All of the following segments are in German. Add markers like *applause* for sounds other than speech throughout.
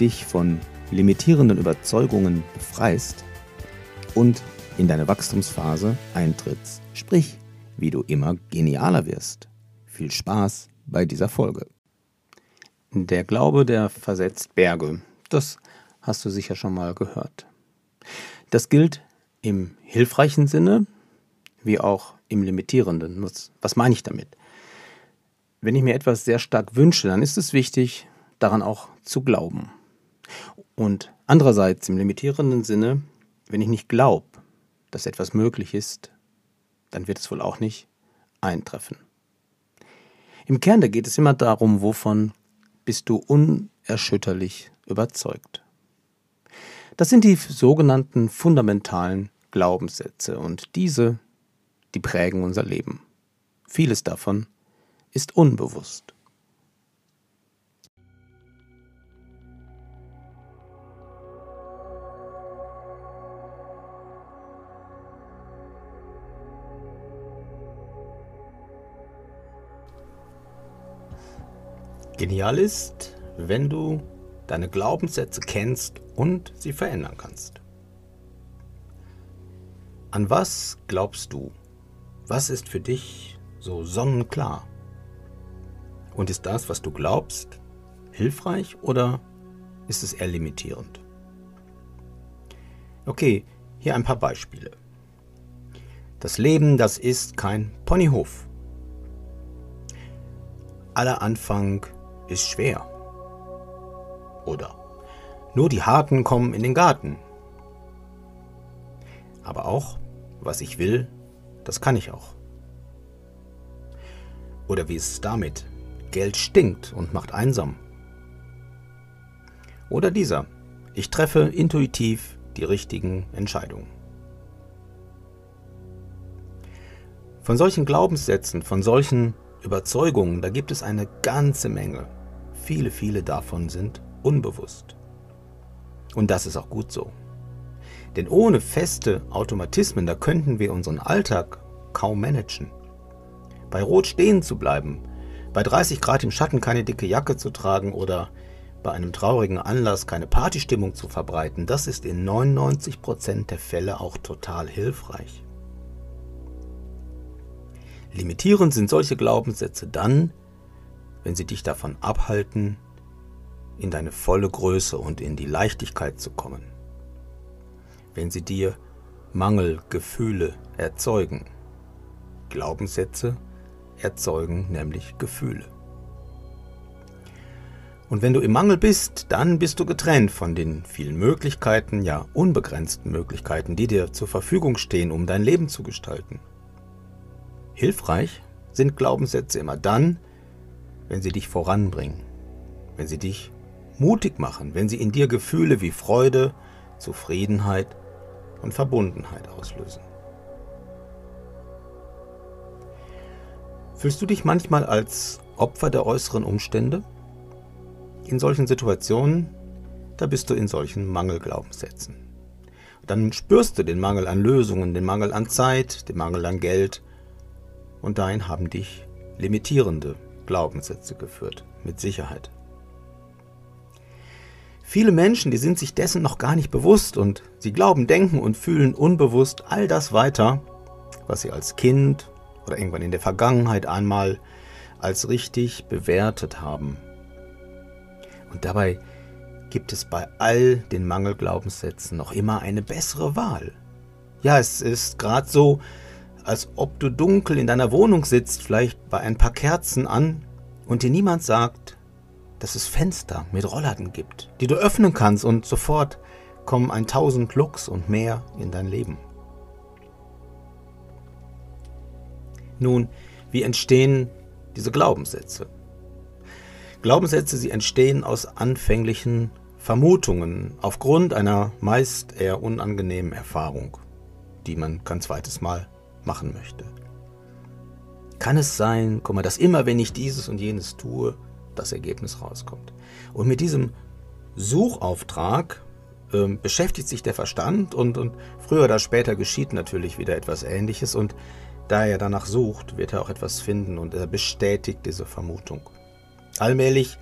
dich von limitierenden Überzeugungen befreist und in deine Wachstumsphase eintrittst, sprich, wie du immer genialer wirst. Viel Spaß bei dieser Folge. Der Glaube, der versetzt Berge. Das hast du sicher schon mal gehört. Das gilt im hilfreichen Sinne wie auch im limitierenden. Was, meine ich damit? Wenn ich mir etwas sehr stark wünsche, dann ist es wichtig, daran auch zu glauben. Und andererseits im limitierenden Sinne, wenn ich nicht glaube, dass etwas möglich ist, dann wird es wohl auch nicht eintreffen. Im Kern da geht es immer darum, wovon bist du unerschütterlich überzeugt. Das sind die sogenannten fundamentalen Glaubenssätze und diese, die prägen unser Leben. Vieles davon ist unbewusst. Genial ist, wenn du deine Glaubenssätze kennst und sie verändern kannst. An was glaubst du? Was ist für dich so sonnenklar? Und ist das, was du glaubst, hilfreich oder ist es eher limitierend? Okay, hier ein paar Beispiele. Das Leben, das ist kein Ponyhof. Aller Anfang ist schwer. Oder nur die Harten kommen in den Garten. Aber auch, was ich will, das kann ich auch. Oder wie ist es damit? Geld stinkt und macht einsam. Oder dieser, ich treffe intuitiv die richtigen Entscheidungen. Von solchen Glaubenssätzen, von solchen Überzeugungen, da gibt es eine ganze Menge. Viele, viele davon sind unbewusst. Und das ist auch gut so. Denn ohne feste Automatismen, da könnten wir unseren Alltag kaum managen. Bei Rot stehen zu bleiben, bei 30 Grad im Schatten keine dicke Jacke zu tragen oder bei einem traurigen Anlass keine Partystimmung zu verbreiten, das ist in 99 Prozent der Fälle auch total hilfreich. Limitierend sind solche Glaubenssätze dann, wenn sie dich davon abhalten, in deine volle Größe und in die Leichtigkeit zu kommen. Wenn sie dir Mangelgefühle erzeugen. Glaubenssätze erzeugen nämlich Gefühle. Und wenn du im Mangel bist, dann bist du getrennt von den vielen Möglichkeiten, ja unbegrenzten Möglichkeiten, die dir zur Verfügung stehen, um dein Leben zu gestalten. Hilfreich sind Glaubenssätze immer dann, wenn sie dich voranbringen, wenn sie dich mutig machen, wenn sie in dir Gefühle wie Freude, Zufriedenheit und Verbundenheit auslösen. Fühlst du dich manchmal als Opfer der äußeren Umstände? In solchen Situationen, da bist du in solchen Mangelglaubenssätzen. Dann spürst du den Mangel an Lösungen, den Mangel an Zeit, den Mangel an Geld und dahin haben dich limitierende Glaubenssätze geführt, mit Sicherheit. Viele Menschen, die sind sich dessen noch gar nicht bewusst und sie glauben, denken und fühlen unbewusst all das weiter, was sie als Kind oder irgendwann in der Vergangenheit einmal als richtig bewertet haben. Und dabei gibt es bei all den Mangelglaubenssätzen noch immer eine bessere Wahl. Ja, es ist gerade so, als ob du dunkel in deiner Wohnung sitzt, vielleicht bei ein paar Kerzen an, und dir niemand sagt, dass es Fenster mit Rollladen gibt, die du öffnen kannst und sofort kommen ein tausend Lux und mehr in dein Leben. Nun, wie entstehen diese Glaubenssätze? Glaubenssätze, sie entstehen aus anfänglichen Vermutungen aufgrund einer meist eher unangenehmen Erfahrung, die man kein zweites Mal machen möchte. Kann es sein, guck mal, dass immer wenn ich dieses und jenes tue, das Ergebnis rauskommt. Und mit diesem Suchauftrag äh, beschäftigt sich der Verstand und, und früher oder später geschieht natürlich wieder etwas Ähnliches und da er danach sucht, wird er auch etwas finden und er bestätigt diese Vermutung. Allmählich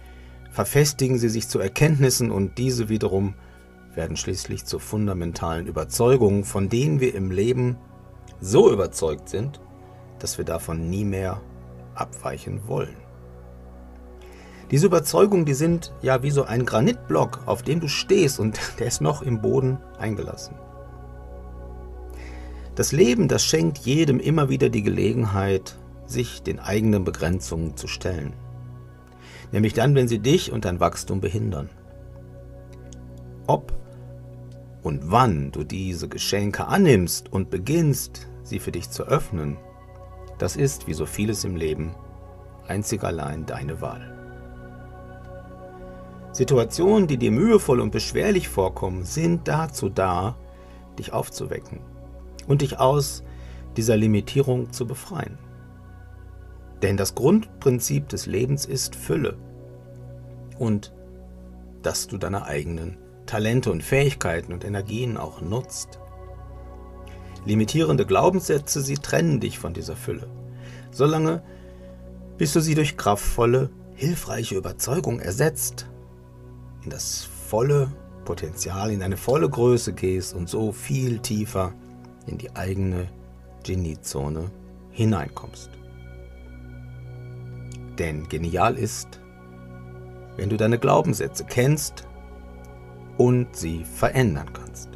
verfestigen sie sich zu Erkenntnissen und diese wiederum werden schließlich zu fundamentalen Überzeugungen, von denen wir im Leben so überzeugt sind, dass wir davon nie mehr abweichen wollen. Diese Überzeugungen, die sind ja wie so ein Granitblock, auf dem du stehst und *laughs* der ist noch im Boden eingelassen. Das Leben, das schenkt jedem immer wieder die Gelegenheit, sich den eigenen Begrenzungen zu stellen. Nämlich dann, wenn sie dich und dein Wachstum behindern. Und wann du diese Geschenke annimmst und beginnst, sie für dich zu öffnen, das ist, wie so vieles im Leben, einzig allein deine Wahl. Situationen, die dir mühevoll und beschwerlich vorkommen, sind dazu da, dich aufzuwecken und dich aus dieser Limitierung zu befreien. Denn das Grundprinzip des Lebens ist Fülle und dass du deine eigenen Talente und Fähigkeiten und Energien auch nutzt. Limitierende Glaubenssätze, sie trennen dich von dieser Fülle. Solange bis du sie durch kraftvolle, hilfreiche Überzeugung ersetzt, in das volle Potenzial, in eine volle Größe gehst und so viel tiefer in die eigene Geniezone hineinkommst. Denn genial ist, wenn du deine Glaubenssätze kennst und sie verändern kannst.